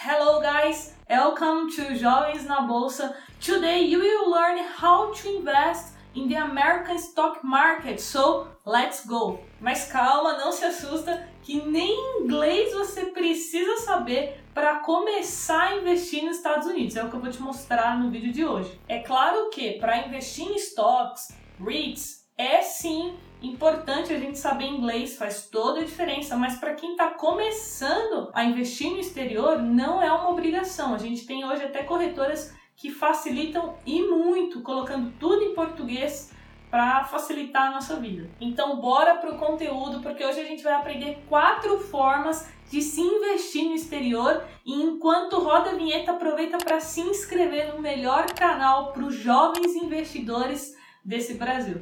Hello guys, welcome to Jovens na Bolsa. Today you will learn how to invest in the American stock market. So, let's go. Mas calma, não se assusta que nem inglês você precisa saber para começar a investir nos Estados Unidos. É o que eu vou te mostrar no vídeo de hoje. É claro que para investir em stocks, REITs, é sim importante a gente saber inglês, faz toda a diferença, mas para quem está começando a investir no exterior, não é uma obrigação. A gente tem hoje até corretoras que facilitam e muito, colocando tudo em português para facilitar a nossa vida. Então, bora pro conteúdo, porque hoje a gente vai aprender quatro formas de se investir no exterior e enquanto roda a vinheta, aproveita para se inscrever no melhor canal para os jovens investidores desse Brasil.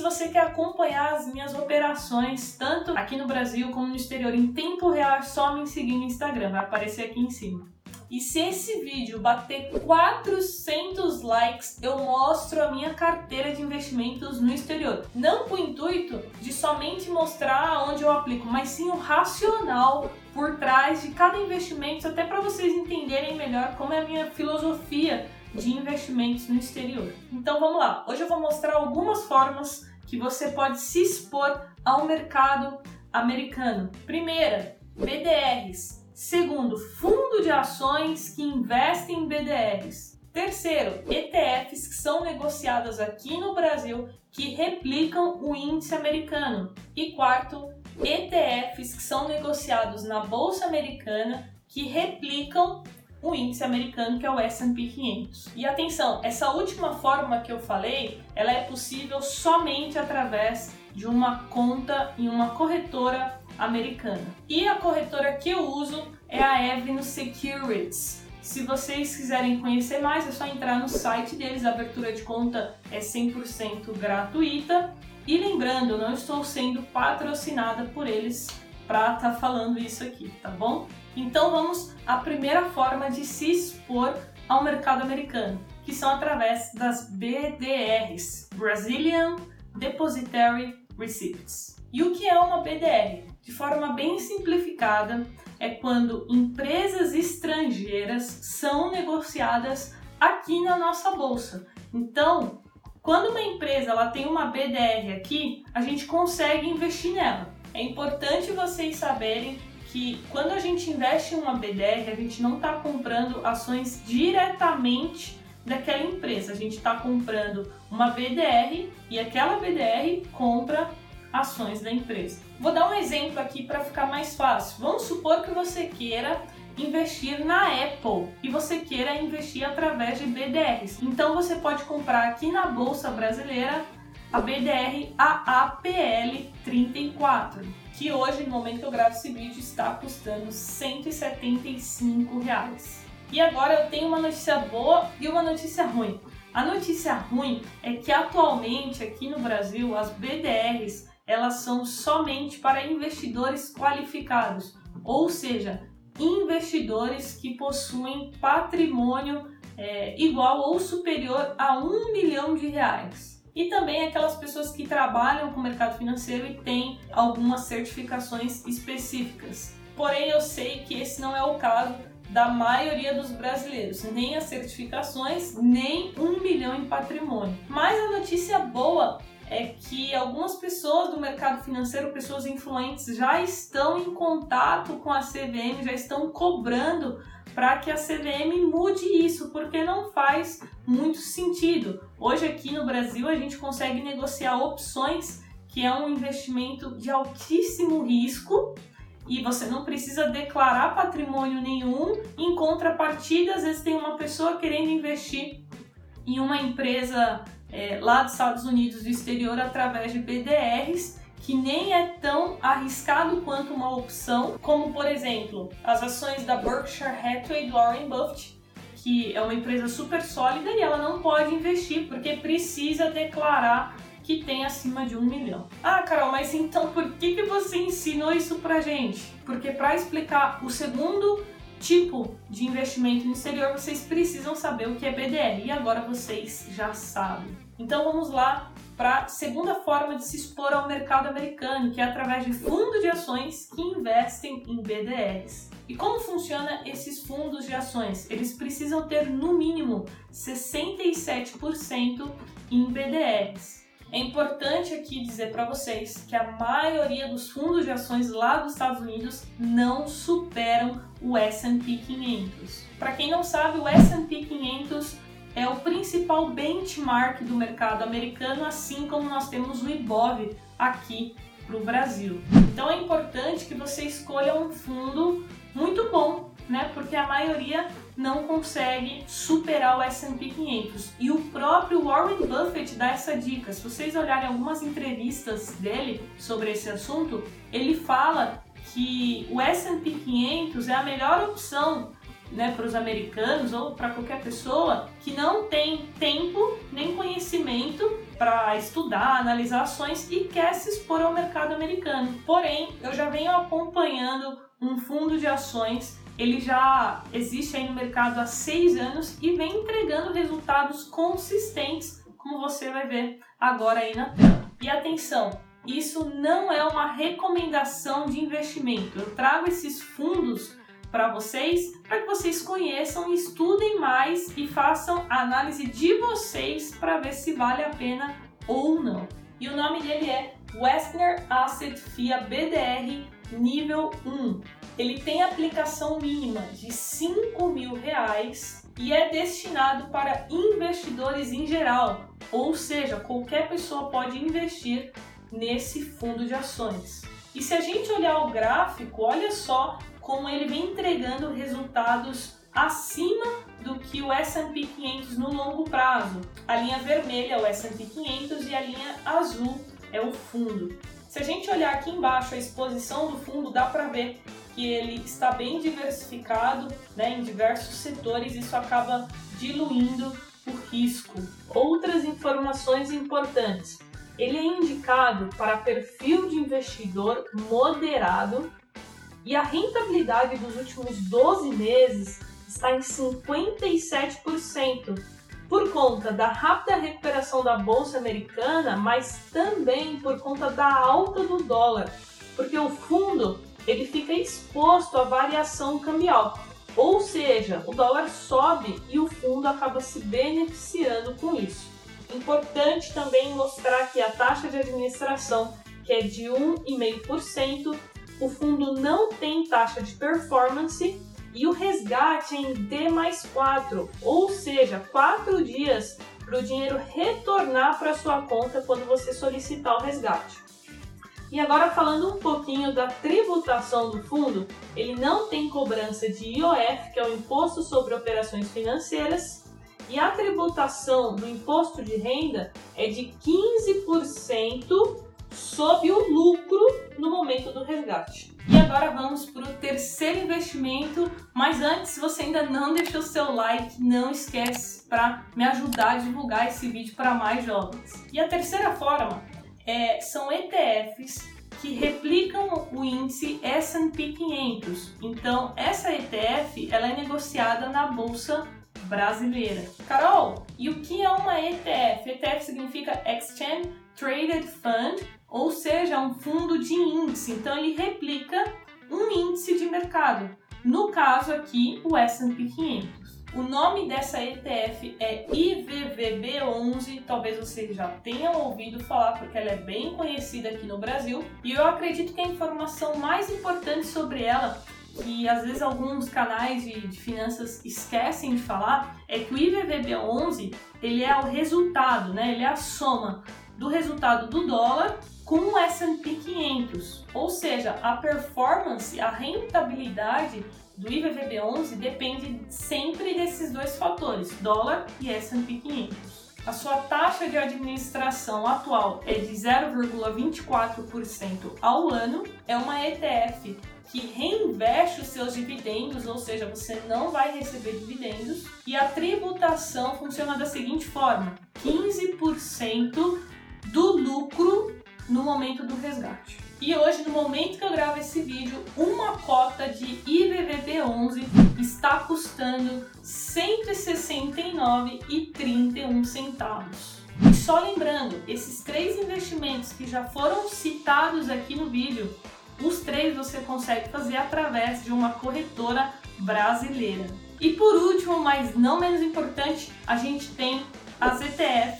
Se você quer acompanhar as minhas operações, tanto aqui no Brasil como no exterior, em tempo real, é só me seguir no Instagram, vai aparecer aqui em cima. E se esse vídeo bater 400 likes, eu mostro a minha carteira de investimentos no exterior. Não com o intuito de somente mostrar onde eu aplico, mas sim o racional por trás de cada investimento, até para vocês entenderem melhor como é a minha filosofia de investimentos no exterior. Então vamos lá. Hoje eu vou mostrar algumas formas que você pode se expor ao mercado americano. Primeira, BDRs. Segundo, fundo de ações que investem em BDRs. Terceiro, ETFs que são negociados aqui no Brasil que replicam o índice americano. E quarto, ETFs que são negociados na bolsa americana que replicam o índice americano que é o S&P 500. E atenção, essa última forma que eu falei, ela é possível somente através de uma conta em uma corretora americana. E a corretora que eu uso é a Avenue Securities. Se vocês quiserem conhecer mais, é só entrar no site deles, a abertura de conta é 100% gratuita. E lembrando, eu não estou sendo patrocinada por eles para estar tá falando isso aqui, tá bom? Então vamos à primeira forma de se expor ao mercado americano, que são através das BDRs, Brazilian Depositary Receipts. E o que é uma BDR? De forma bem simplificada, é quando empresas estrangeiras são negociadas aqui na nossa bolsa. Então, quando uma empresa ela tem uma BDR aqui, a gente consegue investir nela. É importante vocês saberem que quando a gente investe em uma BDR, a gente não está comprando ações diretamente daquela empresa. A gente está comprando uma BDR e aquela BDR compra ações da empresa. Vou dar um exemplo aqui para ficar mais fácil. Vamos supor que você queira investir na Apple e você queira investir através de BDRs. Então você pode comprar aqui na bolsa brasileira a BDR AAPL 34 que hoje, no momento que eu gravo esse vídeo, está custando 175 reais. E agora eu tenho uma notícia boa e uma notícia ruim. A notícia ruim é que atualmente aqui no Brasil as BDRs elas são somente para investidores qualificados, ou seja, investidores que possuem patrimônio é, igual ou superior a um milhão de reais e também aquelas pessoas que trabalham com o mercado financeiro e têm algumas certificações específicas. Porém, eu sei que esse não é o caso da maioria dos brasileiros, nem as certificações, nem um milhão em patrimônio. Mas a notícia boa é que algumas pessoas do mercado financeiro, pessoas influentes, já estão em contato com a CVM, já estão cobrando para que a CVM mude isso, porque não faz muito sentido. Hoje aqui no Brasil a gente consegue negociar opções que é um investimento de altíssimo risco e você não precisa declarar patrimônio nenhum. Em contrapartida, às vezes tem uma pessoa querendo investir em uma empresa é, lá dos Estados Unidos do exterior através de BDRs que nem é tão arriscado quanto uma opção, como por exemplo as ações da Berkshire Hathaway de Warren Buffett, que é uma empresa super sólida e ela não pode investir porque precisa declarar que tem acima de um milhão. Ah, Carol, mas então por que, que você ensinou isso pra gente? Porque para explicar o segundo tipo de investimento no exterior, vocês precisam saber o que é BDR. E agora vocês já sabem. Então vamos lá para a segunda forma de se expor ao mercado americano, que é através de fundos de ações que investem em BDRs. E como funciona esses fundos de ações? Eles precisam ter no mínimo 67% em BDRs. É importante aqui dizer para vocês que a maioria dos fundos de ações lá dos Estados Unidos não superam o S&P 500. Para quem não sabe, o S&P 500 é o principal benchmark do mercado americano, assim como nós temos o IBOV aqui para o Brasil. Então é importante que você escolha um fundo muito bom, né? Porque a maioria não consegue superar o S&P 500. E o próprio Warren Buffett dá essa dica. Se vocês olharem algumas entrevistas dele sobre esse assunto, ele fala que o S&P 500 é a melhor opção né, para os americanos ou para qualquer pessoa que não tem tempo nem conhecimento para estudar, analisar ações e quer se expor ao mercado americano. Porém, eu já venho acompanhando um fundo de ações ele já existe aí no mercado há seis anos e vem entregando resultados consistentes, como você vai ver agora aí na tela. E atenção, isso não é uma recomendação de investimento. Eu trago esses fundos para vocês, para que vocês conheçam, estudem mais e façam a análise de vocês para ver se vale a pena ou não. E o nome dele é Westner Asset FIA BDR nível 1. Ele tem aplicação mínima de 5 mil reais e é destinado para investidores em geral, ou seja, qualquer pessoa pode investir nesse fundo de ações. E se a gente olhar o gráfico, olha só como ele vem entregando resultados acima do que o S&P 500 no longo prazo. A linha vermelha é o S&P 500 e a linha azul é o fundo. Se a gente olhar aqui embaixo a exposição do fundo, dá para ver que ele está bem diversificado né, em diversos setores, isso acaba diluindo o risco. Outras informações importantes. Ele é indicado para perfil de investidor moderado e a rentabilidade dos últimos 12 meses está em 57%, por conta da rápida recuperação da bolsa americana, mas também por conta da alta do dólar, porque o fundo ele fica exposto à variação cambial. Ou seja, o dólar sobe e o fundo acaba se beneficiando com isso. Importante também mostrar que a taxa de administração, que é de 1,5%, o fundo não tem taxa de performance e o resgate em D mais 4, ou seja, 4 dias para o dinheiro retornar para sua conta quando você solicitar o resgate. E agora falando um pouquinho da tributação do fundo, ele não tem cobrança de IOF, que é o Imposto sobre Operações Financeiras, e a tributação do imposto de renda é de 15% sob o lucro no momento do resgate. E agora vamos para o terceiro investimento, mas antes, se você ainda não deixou seu like, não esquece para me ajudar a divulgar esse vídeo para mais jovens. E a terceira forma é, são ETFs que replicam o índice S&P 500. Então, essa ETF ela é negociada na bolsa brasileira. Carol, e o que é uma ETF? ETF significa Exchange Traded Fund ou seja, um fundo de índice. Então ele replica um índice de mercado. No caso aqui, o S&P 500. O nome dessa ETF é IVVB11, talvez vocês já tenham ouvido falar porque ela é bem conhecida aqui no Brasil, e eu acredito que a informação mais importante sobre ela que às vezes alguns canais de, de, finanças esquecem de falar é que o IVVB11 ele é o resultado, né? Ele é a soma do resultado do dólar com o S&P 500, ou seja, a performance, a rentabilidade do IVVB11 depende sempre desses dois fatores, dólar e S&P 500. A sua taxa de administração atual é de 0,24% ao ano. É uma ETF que reinveste os seus dividendos, ou seja, você não vai receber dividendos. E a tributação funciona da seguinte forma: 15% do lucro no momento do resgate. E hoje, no momento que eu gravo esse vídeo, uma cota de IVVB11 está custando R$ 169,31 centavos. E só lembrando, esses três investimentos que já foram citados aqui no vídeo, os três você consegue fazer através de uma corretora brasileira. E por último, mas não menos importante, a gente tem as que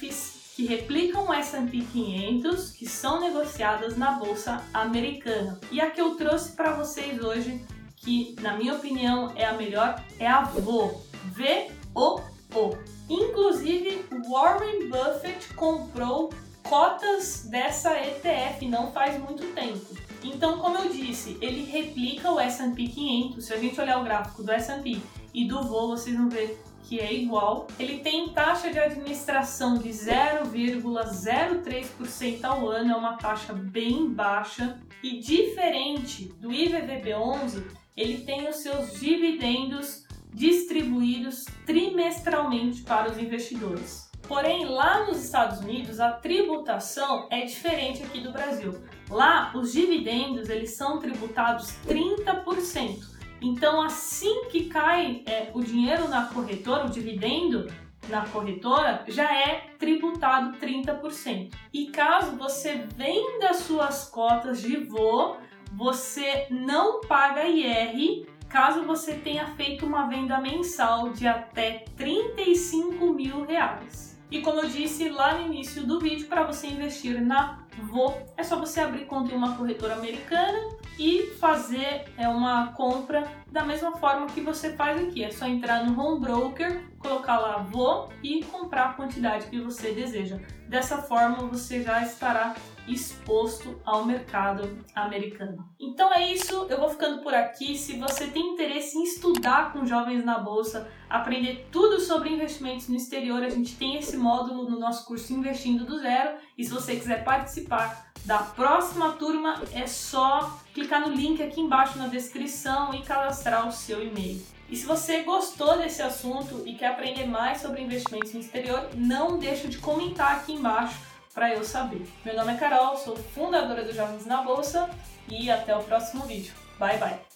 replicam o S&P 500, que são negociadas na bolsa americana. E a que eu trouxe para vocês hoje, que na minha opinião é a melhor, é a VO, V O O. Inclusive, Warren Buffett comprou cotas dessa ETF não faz muito tempo. Então, como eu disse, ele replica o S&P 500. Se a gente olhar o gráfico do S&P e do voo, vocês vão ver que é igual. Ele tem taxa de administração de 0,03% ao ano, é uma taxa bem baixa. E diferente do IVVB11, ele tem os seus dividendos distribuídos trimestralmente para os investidores. Porém, lá nos Estados Unidos, a tributação é diferente aqui do Brasil. Lá, os dividendos eles são tributados 30%. Então, assim que cai é, o dinheiro na corretora, o dividendo na corretora, já é tributado 30%. E caso você venda suas cotas de voo, você não paga IR caso você tenha feito uma venda mensal de até 35 mil reais. E como eu disse lá no início do vídeo, para você investir na Vo, é só você abrir conta em uma corretora americana e fazer é, uma compra da mesma forma que você faz aqui. É só entrar no Home Broker, colocar lá Vo e comprar a quantidade que você deseja. Dessa forma você já estará exposto ao mercado americano. Então é isso, eu vou ficando por aqui. Se você tem interesse em estudar com jovens na bolsa, aprender tudo sobre investimentos no exterior, a gente tem esse módulo no nosso curso Investindo do Zero. E se você quiser participar da próxima turma, é só clicar no link aqui embaixo na descrição e cadastrar o seu e-mail. E se você gostou desse assunto e quer aprender mais sobre investimentos no exterior, não deixe de comentar aqui embaixo para eu saber. Meu nome é Carol, sou fundadora do Jovens na Bolsa e até o próximo vídeo. Bye bye!